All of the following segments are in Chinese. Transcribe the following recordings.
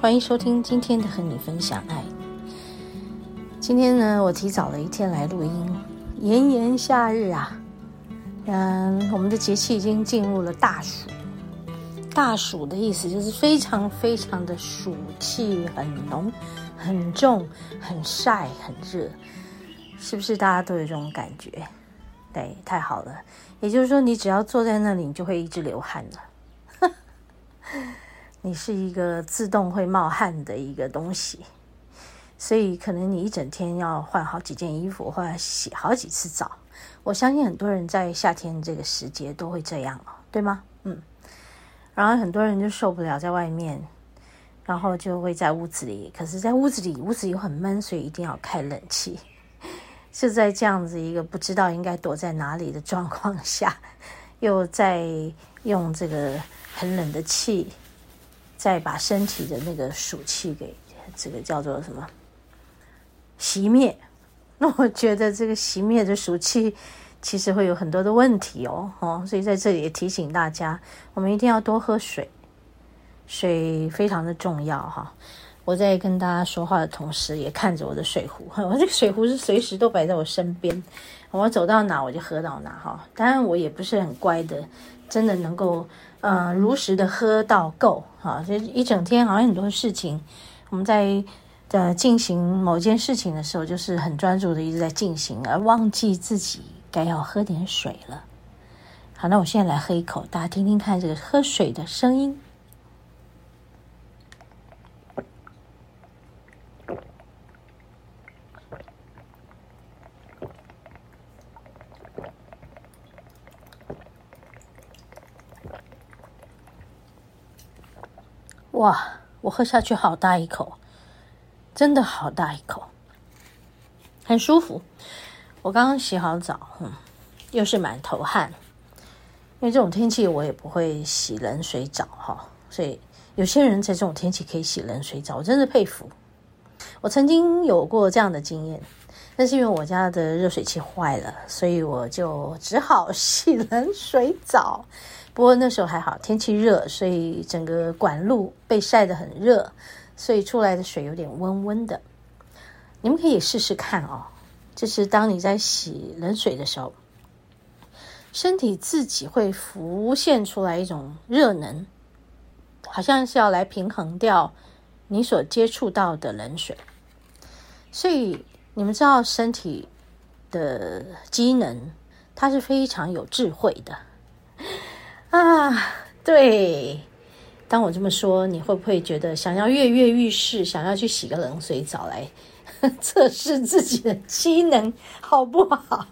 欢迎收听今天的和你分享爱。今天呢，我提早了一天来录音。炎炎夏日啊，嗯，我们的节气已经进入了大暑。大暑的意思就是非常非常的暑气很浓、很重、很晒、很热，是不是？大家都有这种感觉？对，太好了。也就是说，你只要坐在那里，你就会一直流汗了。你是一个自动会冒汗的一个东西，所以可能你一整天要换好几件衣服，或者洗好几次澡。我相信很多人在夏天这个时节都会这样哦，对吗？嗯，然后很多人就受不了在外面，然后就会在屋子里。可是，在屋子里，屋子又很闷，所以一定要开冷气。就在这样子一个不知道应该躲在哪里的状况下，又在用这个很冷的气。再把身体的那个暑气给这个叫做什么熄灭？那 我觉得这个熄灭的暑气其实会有很多的问题哦，哦，所以在这里也提醒大家，我们一定要多喝水，水非常的重要哈。我在跟大家说话的同时，也看着我的水壶，我这个水壶是随时都摆在我身边，我走到哪我就喝到哪哈。当然我也不是很乖的，真的能够。呃，如实的喝到够哈，就一整天好像很多事情，我们在在进行某件事情的时候，就是很专注的一直在进行，而忘记自己该要喝点水了。好，那我现在来喝一口，大家听听看这个喝水的声音。哇，我喝下去好大一口，真的好大一口，很舒服。我刚刚洗好澡，嗯，又是满头汗，因为这种天气我也不会洗冷水澡哈。所以有些人在这种天气可以洗冷水澡，我真的佩服。我曾经有过这样的经验，但是因为我家的热水器坏了，所以我就只好洗冷水澡。不过那时候还好，天气热，所以整个管路被晒得很热，所以出来的水有点温温的。你们可以试试看哦，就是当你在洗冷水的时候，身体自己会浮现出来一种热能，好像是要来平衡掉你所接触到的冷水。所以你们知道，身体的机能它是非常有智慧的。啊，对，当我这么说，你会不会觉得想要跃跃欲试，想要去洗个冷水澡来 测试自己的机能好不好？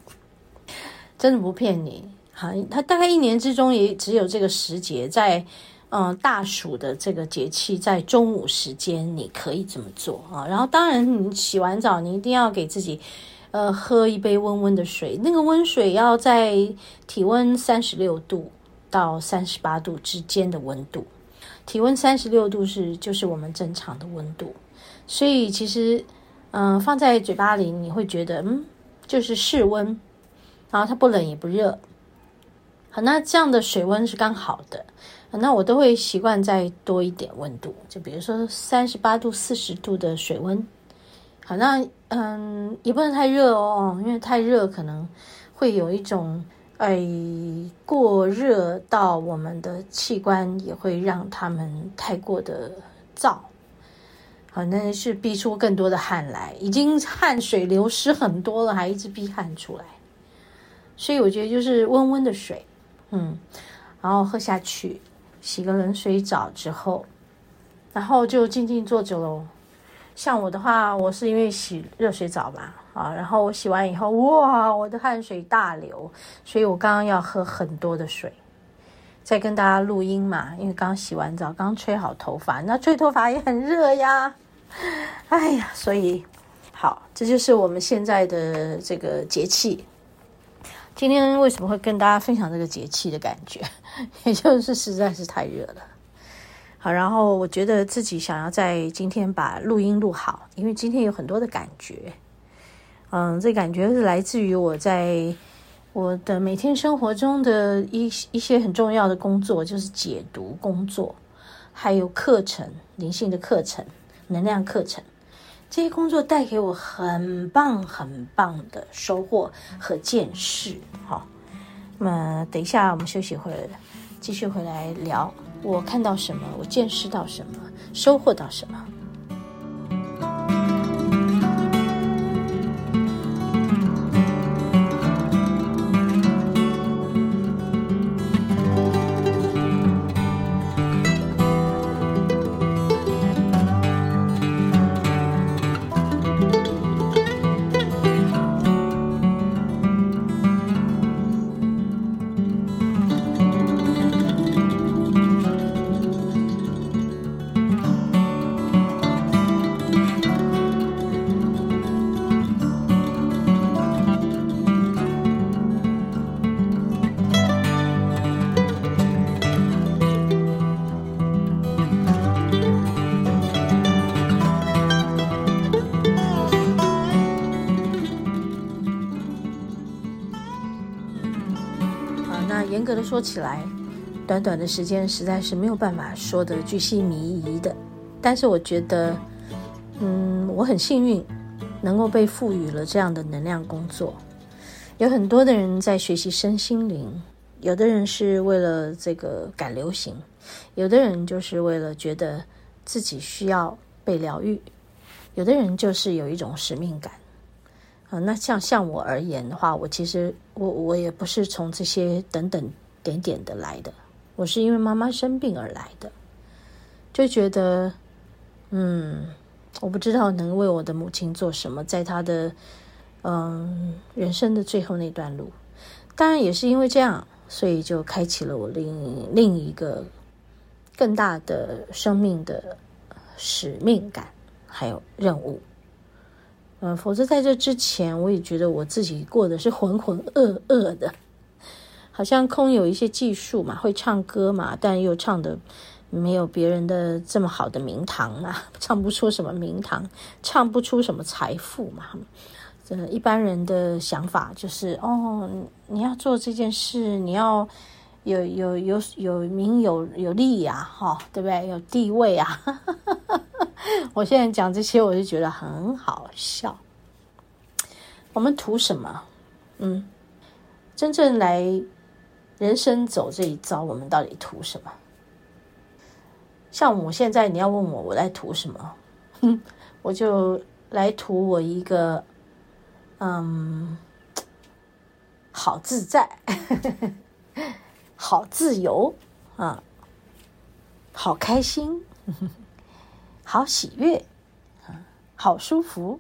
真的不骗你，哈，它大概一年之中也只有这个时节，在嗯大暑的这个节气，在中午时间你可以这么做啊。然后当然，你洗完澡，你一定要给自己呃喝一杯温温的水，那个温水要在体温三十六度。到三十八度之间的温度，体温三十六度是就是我们正常的温度，所以其实，嗯、放在嘴巴里你会觉得，嗯，就是室温，然后它不冷也不热，好，那这样的水温是刚好的，那我都会习惯再多一点温度，就比如说三十八度、四十度的水温，好，那嗯，也不能太热哦，因为太热可能会有一种。哎，过热到我们的器官也会让他们太过的燥。反正是逼出更多的汗来，已经汗水流失很多了，还一直逼汗出来。所以我觉得就是温温的水，嗯，然后喝下去，洗个冷水澡之后，然后就静静坐着喽。像我的话，我是因为洗热水澡嘛，啊，然后我洗完以后，哇，我的汗水大流，所以我刚刚要喝很多的水，再跟大家录音嘛，因为刚洗完澡，刚吹好头发，那吹头发也很热呀，哎呀，所以好，这就是我们现在的这个节气。今天为什么会跟大家分享这个节气的感觉？也就是实在是太热了。好，然后我觉得自己想要在今天把录音录好，因为今天有很多的感觉。嗯，这感觉是来自于我在我的每天生活中的一一些很重要的工作，就是解读工作，还有课程，灵性的课程、能量课程。这些工作带给我很棒很棒的收获和见识，好，那么等一下我们休息会儿，继续回来聊，我看到什么，我见识到什么，收获到什么。说起来，短短的时间实在是没有办法说得巨细靡遗的。但是我觉得，嗯，我很幸运，能够被赋予了这样的能量工作。有很多的人在学习身心灵，有的人是为了这个赶流行，有的人就是为了觉得自己需要被疗愈，有的人就是有一种使命感。啊，那像像我而言的话，我其实我我也不是从这些等等点点的来的，我是因为妈妈生病而来的，就觉得，嗯，我不知道能为我的母亲做什么，在她的嗯人生的最后那段路，当然也是因为这样，所以就开启了我另另一个更大的生命的使命感，还有任务。嗯，否则在这之前，我也觉得我自己过的是浑浑噩噩的，好像空有一些技术嘛，会唱歌嘛，但又唱的没有别人的这么好的名堂啊，唱不出什么名堂，唱不出什么财富嘛。这一般人的想法就是，哦，你要做这件事，你要有有有有名有有利呀，哈，对不对？有地位啊。我现在讲这些，我就觉得很好笑。我们图什么？嗯，真正来人生走这一遭，我们到底图什么？像我现在，你要问我，我来图什么？哼，我就来图我一个，嗯，好自在，好自由啊，好开心。好喜悦，好舒服。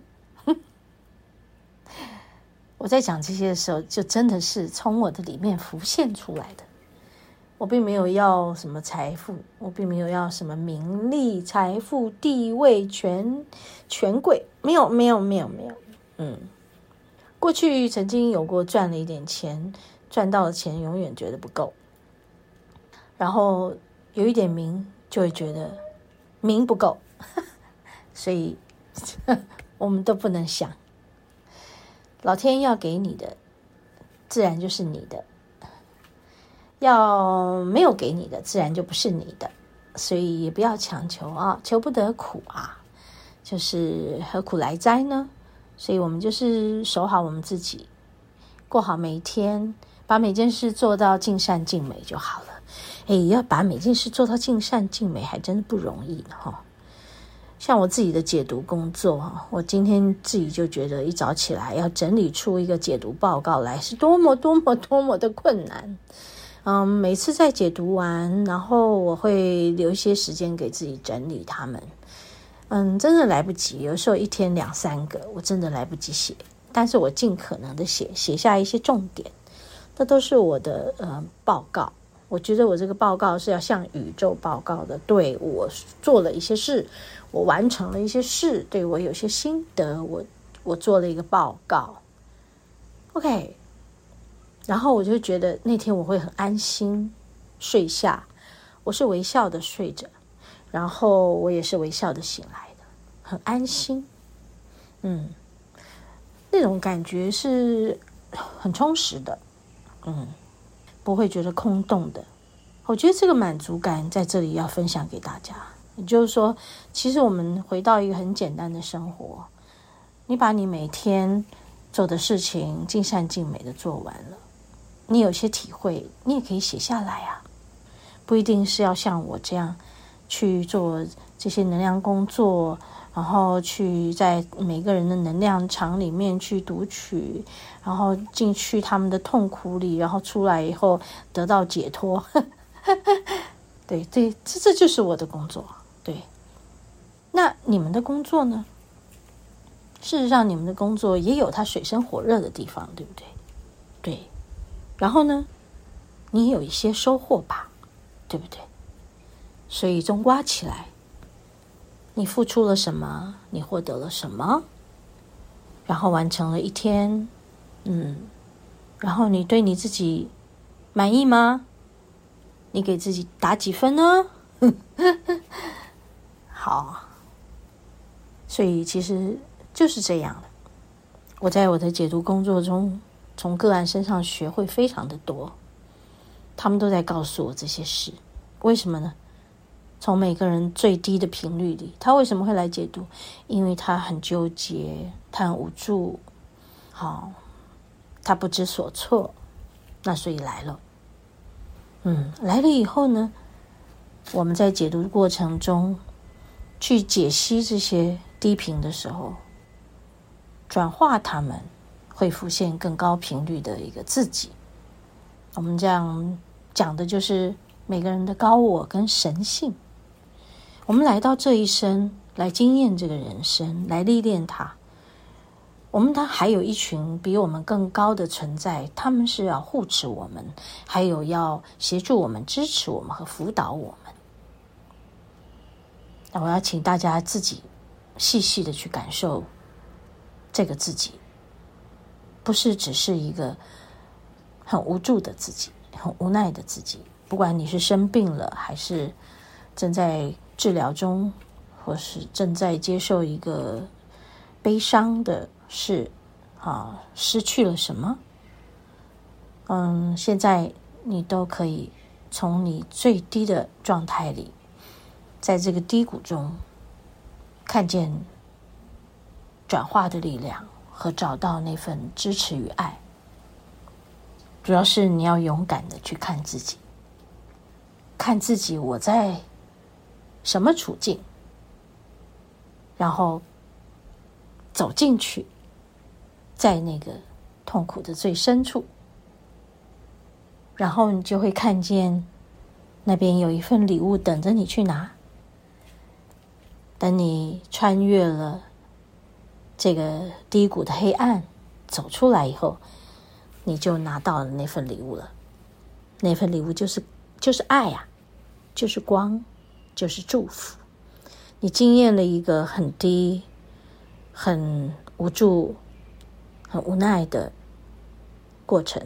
我在讲这些的时候，就真的是从我的里面浮现出来的。我并没有要什么财富，我并没有要什么名利、财富、地位、权权贵，没有，没有，没有，没有。嗯，过去曾经有过赚了一点钱，赚到的钱永远觉得不够，然后有一点名，就会觉得名不够。所以，我们都不能想，老天要给你的，自然就是你的；要没有给你的，自然就不是你的。所以也不要强求啊，求不得苦啊，就是何苦来哉呢？所以我们就是守好我们自己，过好每一天，把每件事做到尽善尽美就好了。哎，要把每件事做到尽善尽美，还真的不容易，哈。像我自己的解读工作哈，我今天自己就觉得一早起来要整理出一个解读报告来，是多么多么多么的困难。嗯，每次在解读完，然后我会留一些时间给自己整理他们。嗯，真的来不及，有时候一天两三个，我真的来不及写。但是我尽可能的写，写下一些重点，这都是我的呃报告。我觉得我这个报告是要向宇宙报告的，对，我做了一些事，我完成了一些事，对，我有些心得，我我做了一个报告。OK。然后我就觉得那天我会很安心睡下，我是微笑的睡着，然后我也是微笑的醒来的，很安心，嗯，那种感觉是很充实的，嗯，不会觉得空洞的。我觉得这个满足感在这里要分享给大家，也就是说，其实我们回到一个很简单的生活，你把你每天做的事情尽善尽美的做完了。你有些体会，你也可以写下来啊，不一定是要像我这样去做这些能量工作，然后去在每个人的能量场里面去读取，然后进去他们的痛苦里，然后出来以后得到解脱。对对，这这就是我的工作。对，那你们的工作呢？事实上，你们的工作也有它水深火热的地方，对不对？对。然后呢，你也有一些收获吧，对不对？所以总括起来，你付出了什么，你获得了什么，然后完成了一天，嗯，然后你对你自己满意吗？你给自己打几分呢？好，所以其实就是这样的。我在我的解读工作中。从个案身上学会非常的多，他们都在告诉我这些事，为什么呢？从每个人最低的频率里，他为什么会来解读？因为他很纠结，他很无助，好，他不知所措，那所以来了。嗯，来了以后呢，我们在解读过程中去解析这些低频的时候，转化他们。会浮现更高频率的一个自己。我们这样讲的就是每个人的高我跟神性。我们来到这一生来经验这个人生，来历练它。我们他还有一群比我们更高的存在，他们是要护持我们，还有要协助我们、支持我们和辅导我们。那我要请大家自己细细的去感受这个自己。不是只是一个很无助的自己，很无奈的自己。不管你是生病了，还是正在治疗中，或是正在接受一个悲伤的事，啊，失去了什么？嗯，现在你都可以从你最低的状态里，在这个低谷中，看见转化的力量。和找到那份支持与爱，主要是你要勇敢的去看自己，看自己我在什么处境，然后走进去，在那个痛苦的最深处，然后你就会看见那边有一份礼物等着你去拿，等你穿越了。这个低谷的黑暗走出来以后，你就拿到了那份礼物了。那份礼物就是就是爱呀，就是光，就是祝福。你经验了一个很低、很无助、很无奈的过程，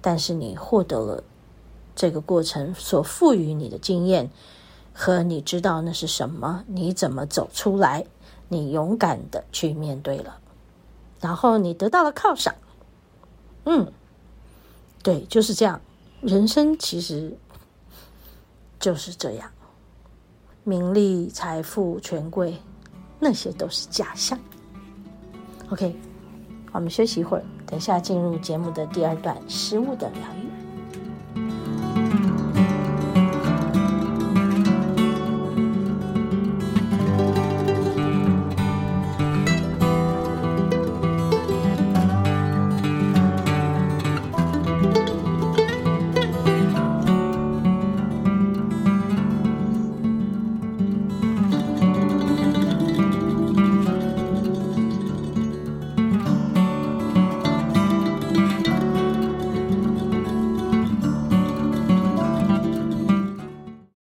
但是你获得了这个过程所赋予你的经验，和你知道那是什么，你怎么走出来。你勇敢的去面对了，然后你得到了犒赏。嗯，对，就是这样。人生其实就是这样，名利、财富、权贵，那些都是假象。OK，我们休息一会儿，等下进入节目的第二段，食物的疗愈。